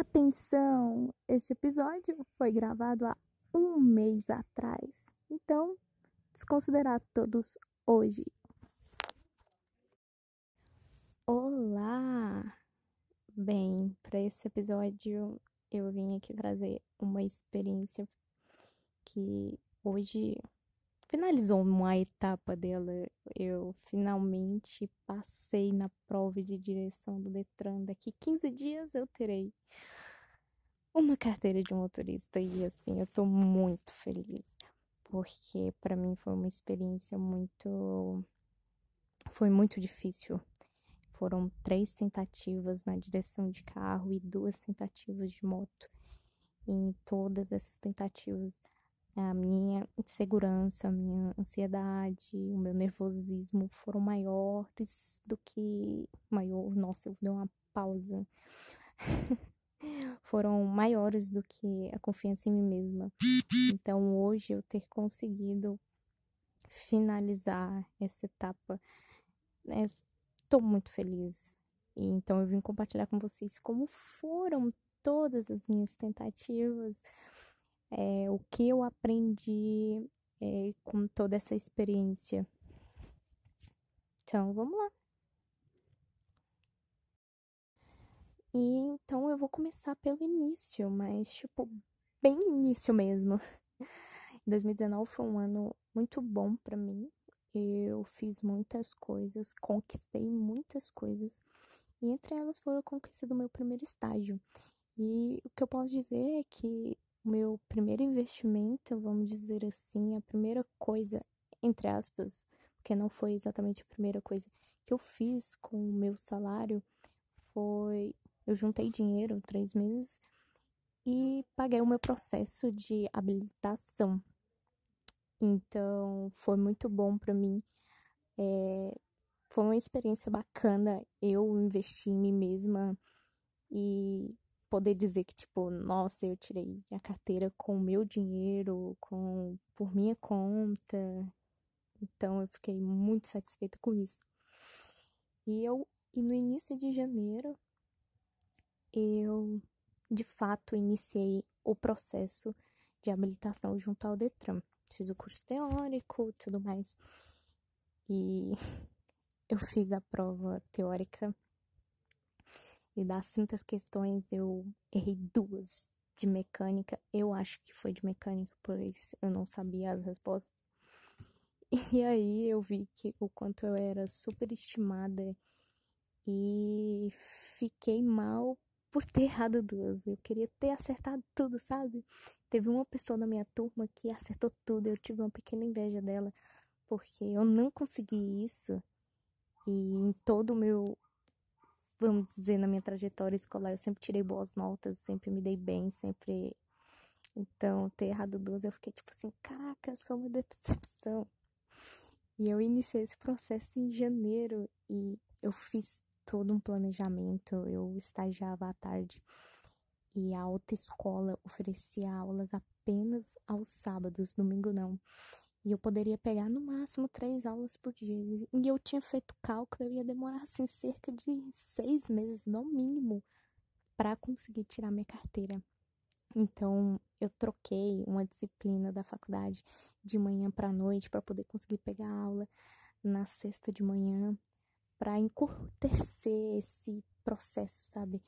Atenção! Este episódio foi gravado há um mês atrás, então desconsiderar todos hoje. Olá! Bem, para esse episódio eu vim aqui trazer uma experiência que hoje finalizou uma etapa dela. Eu finalmente passei na prova de direção do Detran. Daqui 15 dias eu terei uma carteira de motorista e assim, eu tô muito feliz, porque para mim foi uma experiência muito foi muito difícil. Foram três tentativas na direção de carro e duas tentativas de moto. E em todas essas tentativas a minha insegurança, a minha ansiedade, o meu nervosismo foram maiores do que maior, nossa, eu dei uma pausa. foram maiores do que a confiança em mim mesma. Então, hoje eu ter conseguido finalizar essa etapa, estou né, muito feliz. E então eu vim compartilhar com vocês como foram todas as minhas tentativas é, o que eu aprendi é, com toda essa experiência. Então, vamos lá. E então eu vou começar pelo início, mas tipo, bem início mesmo. 2019 foi um ano muito bom para mim. Eu fiz muitas coisas, conquistei muitas coisas. E entre elas foi a conquista do meu primeiro estágio. E o que eu posso dizer é que o meu primeiro investimento, vamos dizer assim, a primeira coisa, entre aspas, porque não foi exatamente a primeira coisa que eu fiz com o meu salário, foi eu juntei dinheiro três meses e paguei o meu processo de habilitação. Então, foi muito bom para mim. É, foi uma experiência bacana eu investir em mim mesma e poder dizer que, tipo, nossa, eu tirei a carteira com o meu dinheiro, com por minha conta. Então eu fiquei muito satisfeita com isso. E eu e no início de janeiro eu de fato iniciei o processo de habilitação junto ao Detran. Fiz o curso teórico, tudo mais. E eu fiz a prova teórica e das 30 questões eu errei duas de mecânica. Eu acho que foi de mecânica, pois eu não sabia as respostas. E aí eu vi que o quanto eu era superestimada e fiquei mal por ter errado duas. Eu queria ter acertado tudo, sabe? Teve uma pessoa na minha turma que acertou tudo. Eu tive uma pequena inveja dela, porque eu não consegui isso. E em todo o meu vamos dizer, na minha trajetória escolar, eu sempre tirei boas notas, sempre me dei bem, sempre. Então, ter errado duas, eu fiquei tipo assim: caraca, sou uma decepção. E eu iniciei esse processo em janeiro e eu fiz todo um planejamento, eu estagiava à tarde. E a autoescola oferecia aulas apenas aos sábados, domingo não. E eu poderia pegar no máximo três aulas por dia. E eu tinha feito cálculo, eu ia demorar assim cerca de seis meses, no mínimo, para conseguir tirar minha carteira. Então, eu troquei uma disciplina da faculdade de manhã para noite para poder conseguir pegar aula na sexta de manhã, para encurtecer esse processo, sabe?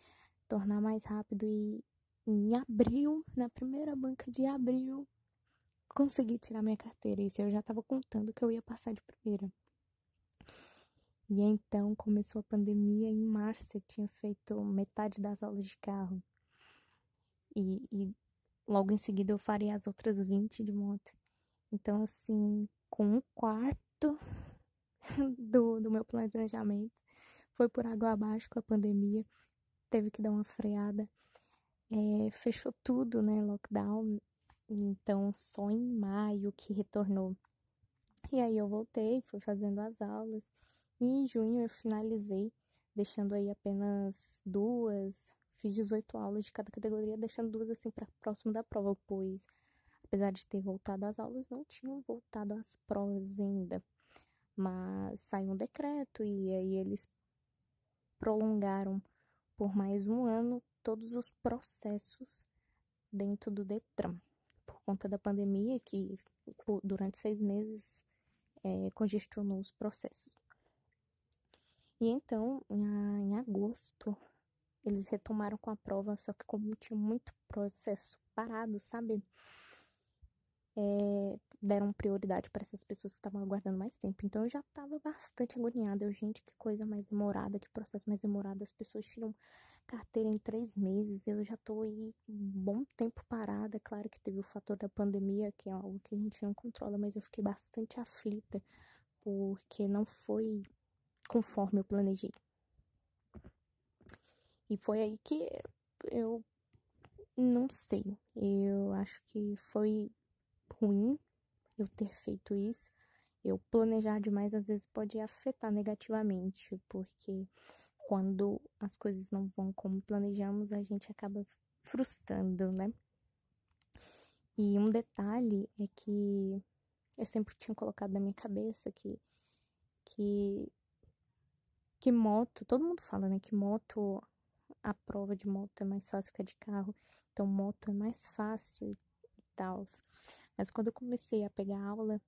Tornar mais rápido e em abril, na primeira banca de abril, consegui tirar minha carteira. Isso eu já estava contando que eu ia passar de primeira. E então começou a pandemia. Em março eu tinha feito metade das aulas de carro. E, e logo em seguida eu faria as outras 20 de moto. Então, assim, com um quarto do, do meu planejamento, foi por água abaixo com a pandemia. Teve que dar uma freada. É, fechou tudo, né? Lockdown então, só em maio que retornou. E aí eu voltei, fui fazendo as aulas. E em junho eu finalizei, deixando aí apenas duas. Fiz 18 aulas de cada categoria, deixando duas assim para próximo da prova, pois apesar de ter voltado às aulas, não tinham voltado às provas ainda. Mas saiu um decreto e aí eles prolongaram por mais um ano todos os processos dentro do Detran, conta da pandemia, que durante seis meses é, congestionou os processos. E então, em agosto, eles retomaram com a prova, só que como tinha muito processo parado, sabe? É, deram prioridade para essas pessoas que estavam aguardando mais tempo. Então eu já estava bastante agoniada. Eu, gente, que coisa mais demorada, que processo mais demorado. As pessoas tiram carteira em três meses. Eu já estou aí um bom tempo parada. Claro que teve o fator da pandemia, que é algo que a gente não controla, mas eu fiquei bastante aflita porque não foi conforme eu planejei. E foi aí que eu não sei. Eu acho que foi ruim eu ter feito isso. Eu planejar demais às vezes pode afetar negativamente, porque quando as coisas não vão como planejamos, a gente acaba frustrando, né? E um detalhe é que eu sempre tinha colocado na minha cabeça que que que moto, todo mundo fala, né, que moto a prova de moto é mais fácil que a de carro, então moto é mais fácil e tal. Mas quando eu comecei a pegar aula,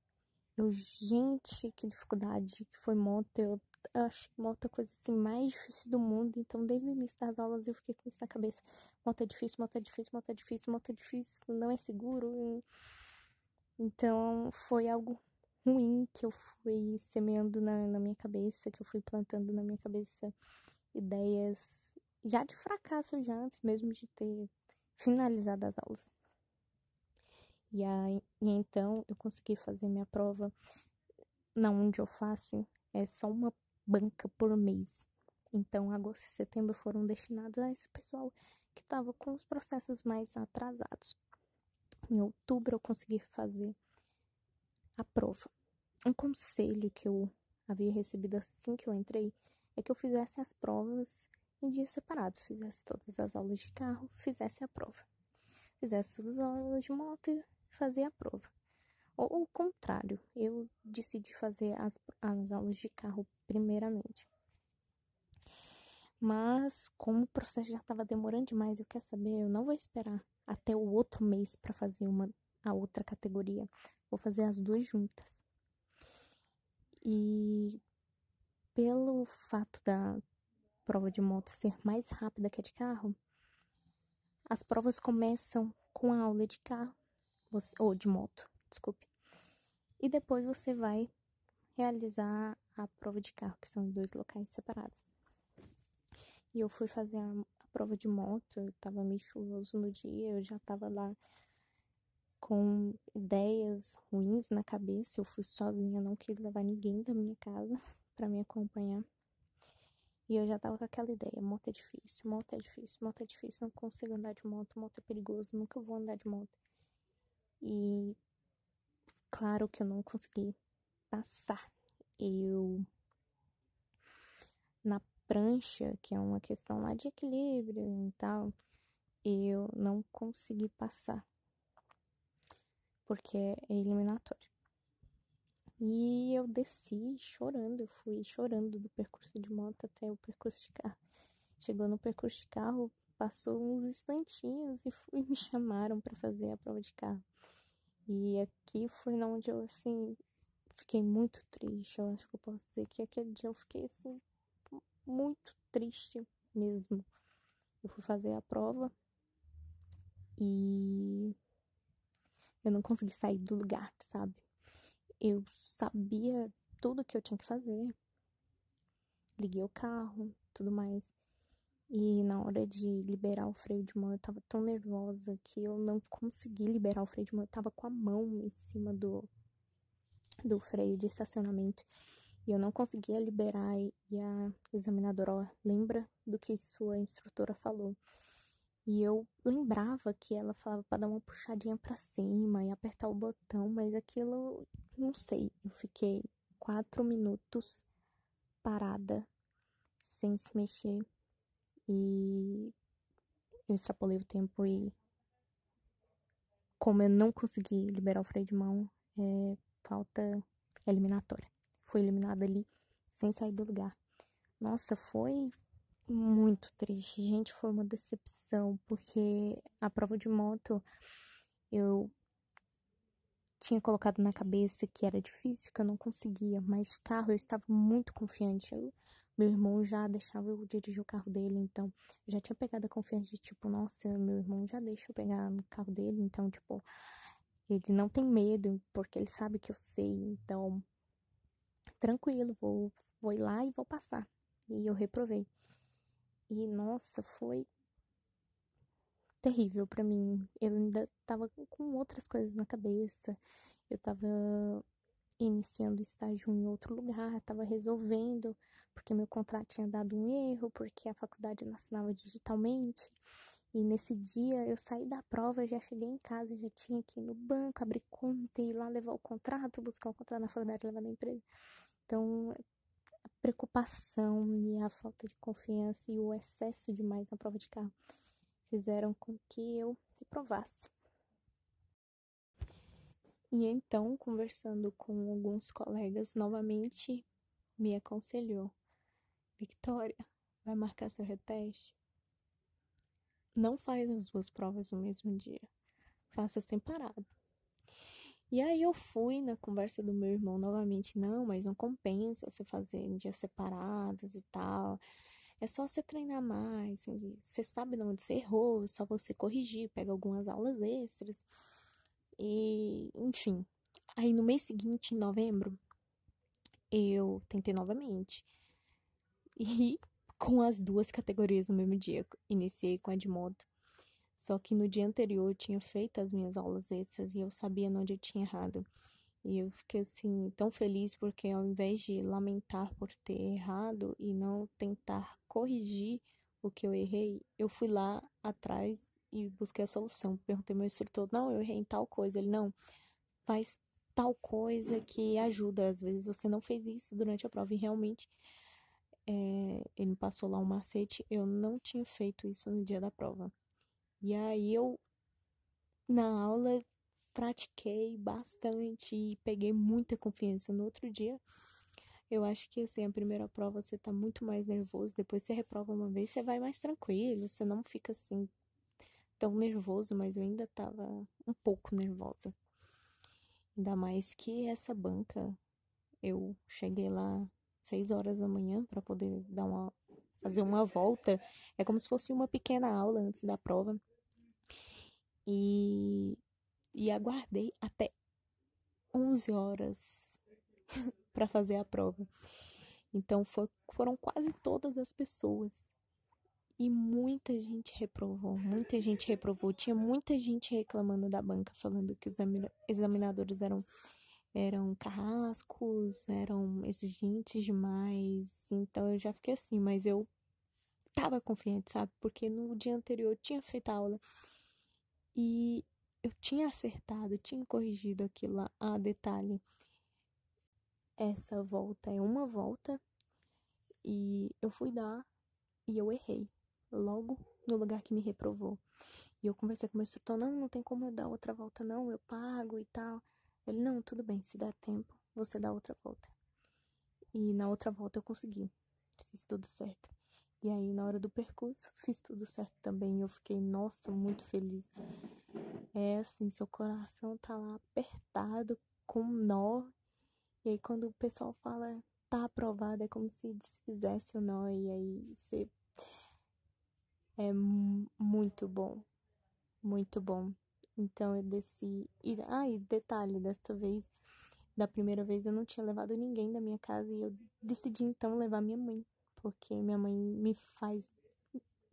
eu, gente, que dificuldade que foi moto. Eu, achei moto a coisa assim mais difícil do mundo. Então, desde o início das aulas, eu fiquei com isso na cabeça. Moto é difícil, moto é difícil, moto é difícil, moto é difícil, não é seguro. Então, foi algo ruim que eu fui semeando na, na minha cabeça, que eu fui plantando na minha cabeça ideias já de fracasso, já antes mesmo de ter finalizado as aulas. E, aí, e então eu consegui fazer minha prova na onde eu faço é só uma banca por mês. Então, agosto e setembro foram destinados a esse pessoal que estava com os processos mais atrasados. Em outubro eu consegui fazer a prova. Um conselho que eu havia recebido assim que eu entrei é que eu fizesse as provas em dias separados, fizesse todas as aulas de carro, fizesse a prova. Fizesse todas as aulas de moto fazer a prova. Ou o contrário, eu decidi fazer as, as aulas de carro primeiramente. Mas, como o processo já estava demorando demais, eu quer saber, eu não vou esperar até o outro mês para fazer uma a outra categoria. Vou fazer as duas juntas. E pelo fato da prova de moto ser mais rápida que a de carro, as provas começam com a aula de carro ou de moto, desculpe. E depois você vai realizar a prova de carro, que são dois locais separados. E eu fui fazer a, a prova de moto, eu tava meio chuvoso no dia, eu já tava lá com ideias ruins na cabeça. Eu fui sozinha, não quis levar ninguém da minha casa para me acompanhar. E eu já tava com aquela ideia, moto é difícil, moto é difícil, moto é difícil, não consigo andar de moto, moto é perigoso, nunca vou andar de moto. E claro que eu não consegui passar. Eu na prancha, que é uma questão lá de equilíbrio e tal, eu não consegui passar. Porque é eliminatório. E eu desci chorando, eu fui chorando do percurso de moto até o percurso de carro. Chegou no percurso de carro, passou uns instantinhos e fui, me chamaram para fazer a prova de carro. E aqui foi onde eu, assim, fiquei muito triste. Eu acho que eu posso dizer que aquele dia eu fiquei, assim, muito triste mesmo. Eu fui fazer a prova e eu não consegui sair do lugar, sabe? Eu sabia tudo que eu tinha que fazer. Liguei o carro, tudo mais. E na hora de liberar o freio de mão, eu tava tão nervosa que eu não consegui liberar o freio de mão. Eu tava com a mão em cima do, do freio de estacionamento. E eu não conseguia liberar. E a examinadora, ó, lembra do que sua instrutora falou. E eu lembrava que ela falava para dar uma puxadinha para cima e apertar o botão, mas aquilo, não sei. Eu fiquei quatro minutos parada, sem se mexer e eu extrapolei o tempo e como eu não consegui liberar o freio de mão, é falta eliminatória. Fui eliminada ali sem sair do lugar. Nossa, foi muito triste. Gente, foi uma decepção, porque a prova de moto eu tinha colocado na cabeça que era difícil, que eu não conseguia, mas carro eu estava muito confiante. Eu, meu irmão já deixava eu dirigir o carro dele, então já tinha pegado a confiança de tipo, nossa, meu irmão já deixa eu pegar no carro dele, então, tipo, ele não tem medo, porque ele sabe que eu sei, então, tranquilo, vou, vou ir lá e vou passar. E eu reprovei. E nossa, foi terrível para mim. Eu ainda tava com outras coisas na cabeça. Eu tava iniciando estágio em outro lugar, tava resolvendo, porque meu contrato tinha dado um erro, porque a faculdade não assinava digitalmente. E nesse dia eu saí da prova, já cheguei em casa, já tinha que ir no banco, abrir conta, ir lá levar o contrato, buscar o contrato na faculdade, levar na empresa. Então, a preocupação e a falta de confiança e o excesso demais na prova de carro fizeram com que eu reprovasse. E então, conversando com alguns colegas, novamente me aconselhou: Victoria, vai marcar seu reteste? Não faz as duas provas no mesmo dia. Faça separado. E aí eu fui na conversa do meu irmão novamente, não, mas não compensa você fazer em dias separados e tal. É só você treinar mais. Você sabe onde você errou, é só você corrigir, pega algumas aulas extras. E, enfim. Aí no mês seguinte, em novembro, eu tentei novamente. E com as duas categorias no mesmo dia. Iniciei com a de moto. Só que no dia anterior eu tinha feito as minhas aulas extras e eu sabia onde eu tinha errado. E eu fiquei assim tão feliz porque ao invés de lamentar por ter errado e não tentar corrigir o que eu errei, eu fui lá atrás e busquei a solução. Perguntei ao meu instrutor: "Não, eu errei em tal coisa". Ele: "Não, faz tal coisa que ajuda. Às vezes você não fez isso durante a prova e realmente é, ele me passou lá um macete. Eu não tinha feito isso no dia da prova. E aí eu na aula pratiquei bastante e peguei muita confiança no outro dia. Eu acho que assim, a primeira prova você tá muito mais nervoso, depois você reprova uma vez, você vai mais tranquilo, você não fica assim tão nervoso, mas eu ainda tava um pouco nervosa. Ainda mais que essa banca, eu cheguei lá seis horas da manhã para poder dar uma fazer uma volta. É como se fosse uma pequena aula antes da prova. E e aguardei até 11 horas para fazer a prova. Então foi, foram quase todas as pessoas. E muita gente reprovou, muita gente reprovou. Tinha muita gente reclamando da banca, falando que os examinadores eram eram carrascos, eram exigentes demais. Então eu já fiquei assim, mas eu tava confiante, sabe? Porque no dia anterior eu tinha feito a aula e eu tinha acertado, tinha corrigido aquilo lá a detalhe. Essa volta é uma volta e eu fui dar e eu errei logo no lugar que me reprovou. E eu conversei com o meu instrutor, não, não tem como eu dar outra volta não, eu pago e tal. Ele, não, tudo bem, se der tempo, você dá outra volta. E na outra volta eu consegui, fiz tudo certo. E aí, na hora do percurso, fiz tudo certo também. Eu fiquei, nossa, muito feliz. É assim, seu coração tá lá apertado, com nó. E aí, quando o pessoal fala, tá aprovado, é como se desfizesse o nó. E aí, você. É muito bom. Muito bom. Então, eu desci. E, ah, e detalhe, desta vez, da primeira vez, eu não tinha levado ninguém da minha casa. E eu decidi, então, levar minha mãe porque minha mãe me faz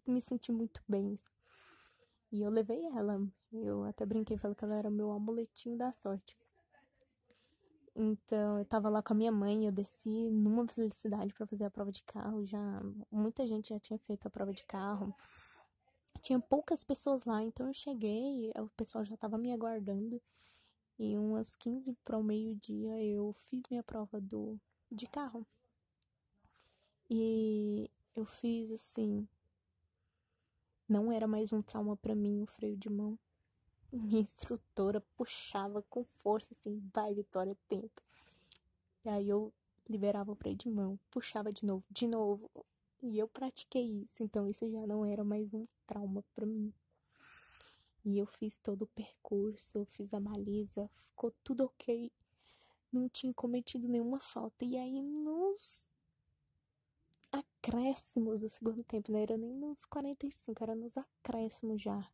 me sentir muito bem. E eu levei ela. Eu até brinquei, falei que ela era meu amuletinho da sorte. Então, eu tava lá com a minha mãe, eu desci numa felicidade para fazer a prova de carro. Já muita gente já tinha feito a prova de carro. Tinha poucas pessoas lá, então eu cheguei, o pessoal já tava me aguardando. E umas 15 para o meio-dia eu fiz minha prova do de carro. E eu fiz assim. Não era mais um trauma para mim o freio de mão. Minha instrutora puxava com força assim, vai Vitória, tenta. E aí eu liberava o freio de mão, puxava de novo, de novo. E eu pratiquei isso, então isso já não era mais um trauma para mim. E eu fiz todo o percurso, eu fiz a baliza, ficou tudo ok. Não tinha cometido nenhuma falta. E aí, nos acréscimos do segundo tempo, não era nem nos 45, era nos acréscimos já.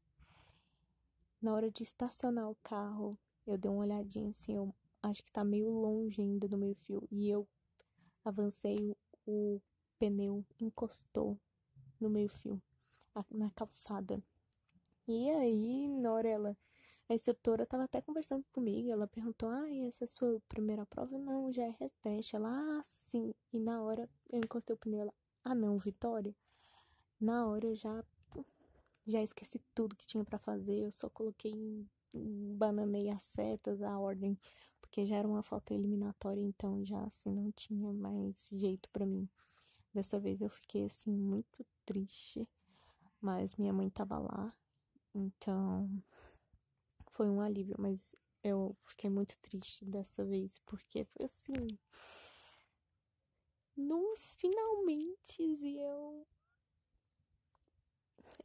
Na hora de estacionar o carro, eu dei uma olhadinha assim, eu acho que tá meio longe ainda do meio fio. E eu avancei, o, pneu encostou no meio fio, na calçada. E aí, na hora ela, a instrutora tava até conversando comigo, ela perguntou, ah, essa é a sua primeira prova? Não, já é reteste. Ela, ah, sim. E na hora eu encostei o pneu, ela, ah não, Vitória. Na hora eu já, já esqueci tudo que tinha para fazer, eu só coloquei, bananei as setas, a ordem, porque já era uma falta eliminatória, então já assim não tinha mais jeito para mim. Dessa vez eu fiquei assim muito triste, mas minha mãe tava lá, então foi um alívio, mas eu fiquei muito triste dessa vez, porque foi assim. Nos finalmente e eu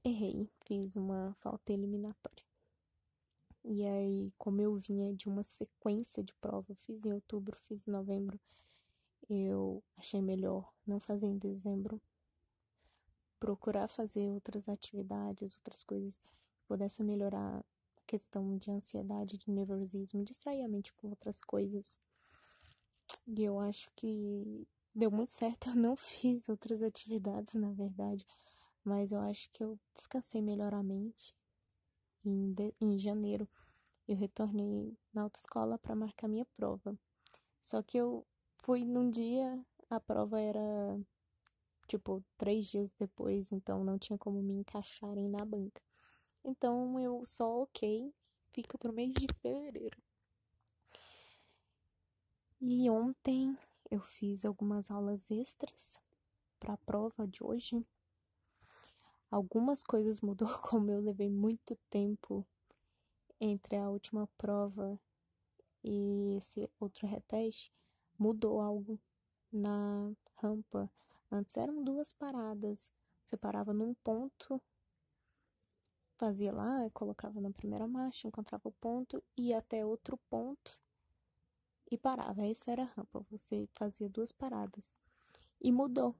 errei, fiz uma falta eliminatória. E aí, como eu vinha de uma sequência de prova, fiz em outubro, fiz em novembro, eu achei melhor não fazer em dezembro, procurar fazer outras atividades, outras coisas pudesse melhorar a questão de ansiedade, de nervosismo, distrair a mente com outras coisas. E eu acho que deu muito certo. Eu não fiz outras atividades, na verdade, mas eu acho que eu descansei melhor a mente. Em, de, em janeiro, eu retornei na autoescola para marcar minha prova. Só que eu fui num dia, a prova era tipo três dias depois, então não tinha como me encaixarem na banca. Então eu só ok, fica pro mês de fevereiro. E ontem eu fiz algumas aulas extras para a prova de hoje. Algumas coisas mudou, como eu levei muito tempo entre a última prova e esse outro reteste, mudou algo na rampa. Antes eram duas paradas. Você parava num ponto fazia lá, colocava na primeira marcha, encontrava o ponto, ia até outro ponto e parava. Essa era a rampa. Você fazia duas paradas. E mudou.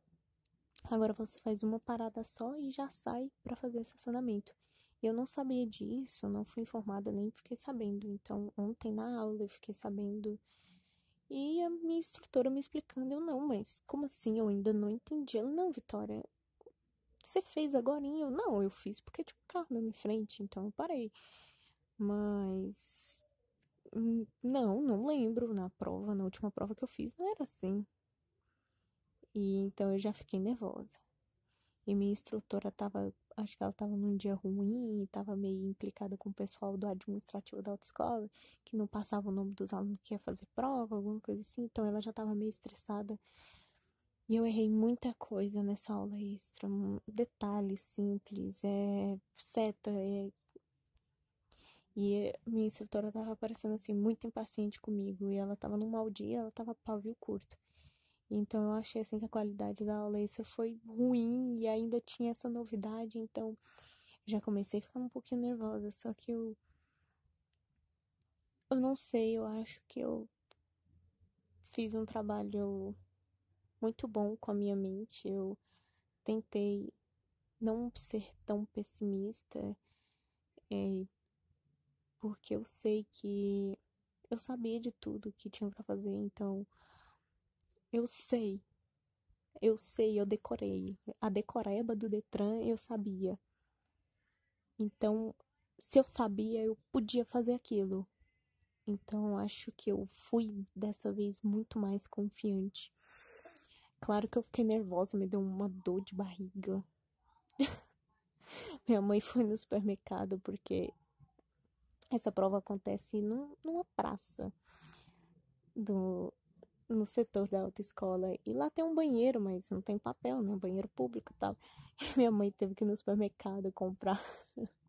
Agora você faz uma parada só e já sai para fazer o estacionamento. Eu não sabia disso, não fui informada, nem fiquei sabendo. Então, ontem na aula eu fiquei sabendo. E a minha instrutora me explicando, eu não, mas como assim? Eu ainda não entendi. Ela, não, Vitória, você fez agora? Eu, não, eu fiz porque tinha um carro na minha frente, então eu parei. Mas. Hum, não, não lembro na prova, na última prova que eu fiz, não era assim. E então eu já fiquei nervosa. E minha instrutora tava, acho que ela tava num dia ruim, tava meio implicada com o pessoal do administrativo da autoescola, que não passava o nome dos alunos que ia fazer prova, alguma coisa assim, então ela já tava meio estressada. E eu errei muita coisa nessa aula extra, detalhes simples, é seta, é... E minha instrutora tava parecendo assim muito impaciente comigo e ela tava num mau dia, ela tava pavio curto. Então eu achei assim que a qualidade da aula foi ruim e ainda tinha essa novidade, então já comecei a ficar um pouquinho nervosa, só que eu eu não sei, eu acho que eu fiz um trabalho muito bom com a minha mente. Eu tentei não ser tão pessimista, é, porque eu sei que eu sabia de tudo que tinha para fazer, então eu sei, eu sei, eu decorei. A decoreba do Detran eu sabia. Então, se eu sabia, eu podia fazer aquilo. Então, acho que eu fui dessa vez muito mais confiante. Claro que eu fiquei nervosa, me deu uma dor de barriga. Minha mãe foi no supermercado porque essa prova acontece num, numa praça do, no setor da autoescola. E lá tem um banheiro, mas não tem papel, né? Banheiro público e tal. E minha mãe teve que ir no supermercado comprar.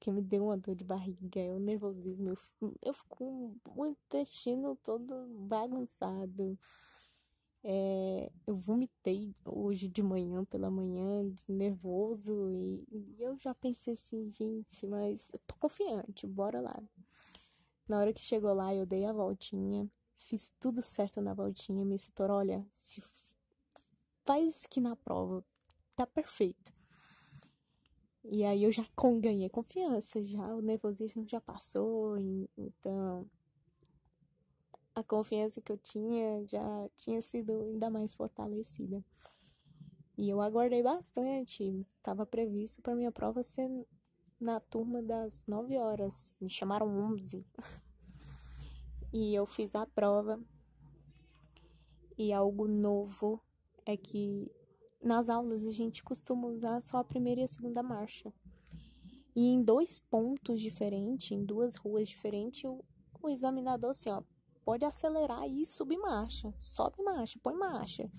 que me deu uma dor de barriga, é um nervosismo. Eu, eu fico com o intestino todo bagunçado. É, eu vomitei hoje de manhã, pela manhã, nervoso, e, e, eu já pensei assim, gente, mas eu tô confiante, bora lá. Na hora que chegou lá, eu dei a voltinha, fiz tudo certo na voltinha, me instrutor, olha, se faz aqui na prova, tá perfeito. E aí eu já ganhei confiança, já o nervosismo já passou, então a confiança que eu tinha já tinha sido ainda mais fortalecida. E eu aguardei bastante. Tava previsto para minha prova ser na turma das 9 horas. Me chamaram 11. e eu fiz a prova. E algo novo é que nas aulas a gente costuma usar só a primeira e a segunda marcha. E em dois pontos diferentes, em duas ruas diferentes, o, o examinador assim, ó, pode acelerar e subir marcha. Sobe marcha, põe marcha.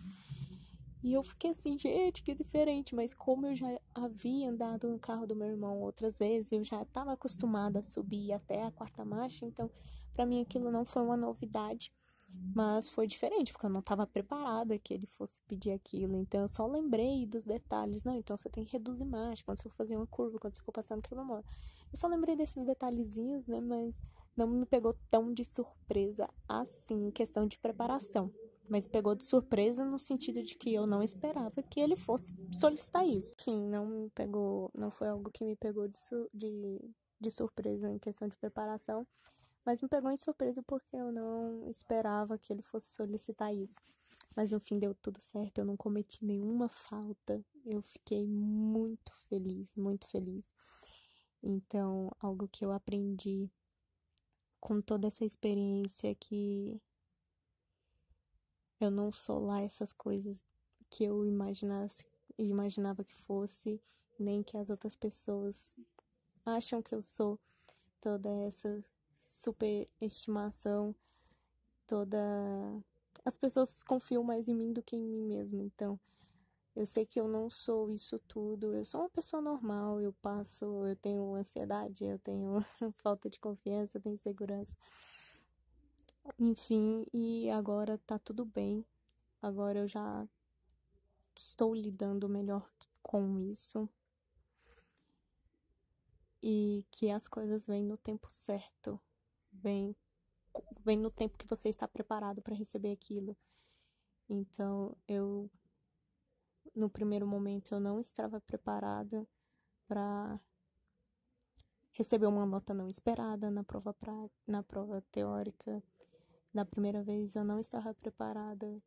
E eu fiquei assim, gente, que diferente. Mas como eu já havia andado no carro do meu irmão outras vezes, eu já estava acostumada a subir até a quarta marcha. Então, para mim aquilo não foi uma novidade. Mas foi diferente, porque eu não estava preparada que ele fosse pedir aquilo. Então eu só lembrei dos detalhes. Não, então você tem que reduzir marcha quando você for fazer uma curva, quando você for passar no quebra-mola. Eu só lembrei desses detalhezinhos, né? Mas não me pegou tão de surpresa assim, questão de preparação. Mas pegou de surpresa no sentido de que eu não esperava que ele fosse solicitar isso. Enfim, não me pegou, não foi algo que me pegou de, de, de surpresa em questão de preparação, mas me pegou em surpresa porque eu não esperava que ele fosse solicitar isso. Mas no fim deu tudo certo, eu não cometi nenhuma falta. Eu fiquei muito feliz, muito feliz. Então, algo que eu aprendi com toda essa experiência que eu não sou lá essas coisas que eu imaginasse, imaginava que fosse, nem que as outras pessoas acham que eu sou toda essa superestimação, toda as pessoas confiam mais em mim do que em mim mesma, então eu sei que eu não sou isso tudo, eu sou uma pessoa normal, eu passo, eu tenho ansiedade, eu tenho falta de confiança, eu tenho insegurança. Enfim, e agora tá tudo bem. Agora eu já estou lidando melhor com isso. E que as coisas vêm no tempo certo. Vem, vem no tempo que você está preparado para receber aquilo. Então, eu no primeiro momento eu não estava preparada para receber uma nota não esperada na prova pra, na prova teórica. Na primeira vez eu não estava preparada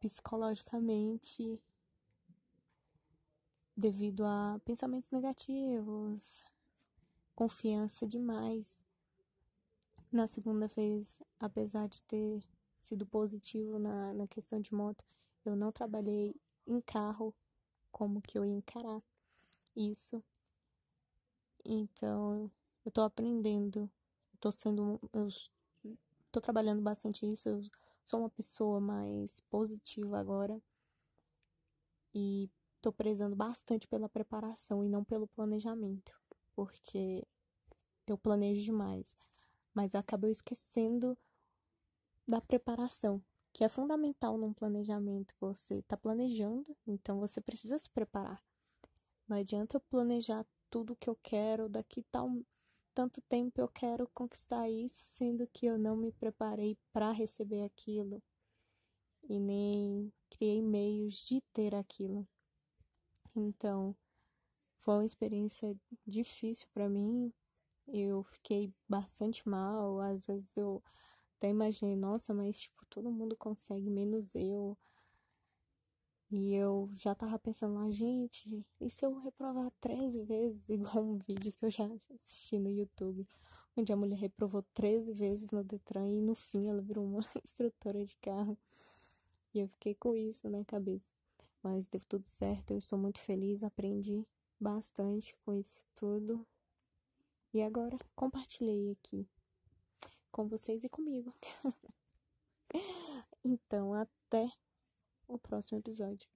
psicologicamente devido a pensamentos negativos, confiança demais. Na segunda vez, apesar de ter sido positivo na, na questão de moto, eu não trabalhei em carro como que eu ia encarar isso. Então, eu tô aprendendo, tô sendo, eu tô trabalhando bastante isso, eu sou uma pessoa mais positiva agora e tô prezando bastante pela preparação e não pelo planejamento, porque eu planejo demais, mas acabo esquecendo da preparação que é fundamental num planejamento. Você está planejando, então você precisa se preparar. Não adianta eu planejar tudo que eu quero, daqui tal tanto tempo eu quero conquistar isso, sendo que eu não me preparei para receber aquilo e nem criei meios de ter aquilo. Então, foi uma experiência difícil para mim. Eu fiquei bastante mal, às vezes eu até imaginei, nossa, mas tipo, todo mundo consegue, menos eu. E eu já tava pensando lá, gente, e se eu reprovar 13 vezes, igual um vídeo que eu já assisti no YouTube, onde a mulher reprovou 13 vezes no Detran e no fim ela virou uma instrutora de carro. E eu fiquei com isso na cabeça. Mas deu tudo certo, eu estou muito feliz, aprendi bastante com isso tudo. E agora compartilhei aqui com vocês e comigo. então, até o próximo episódio.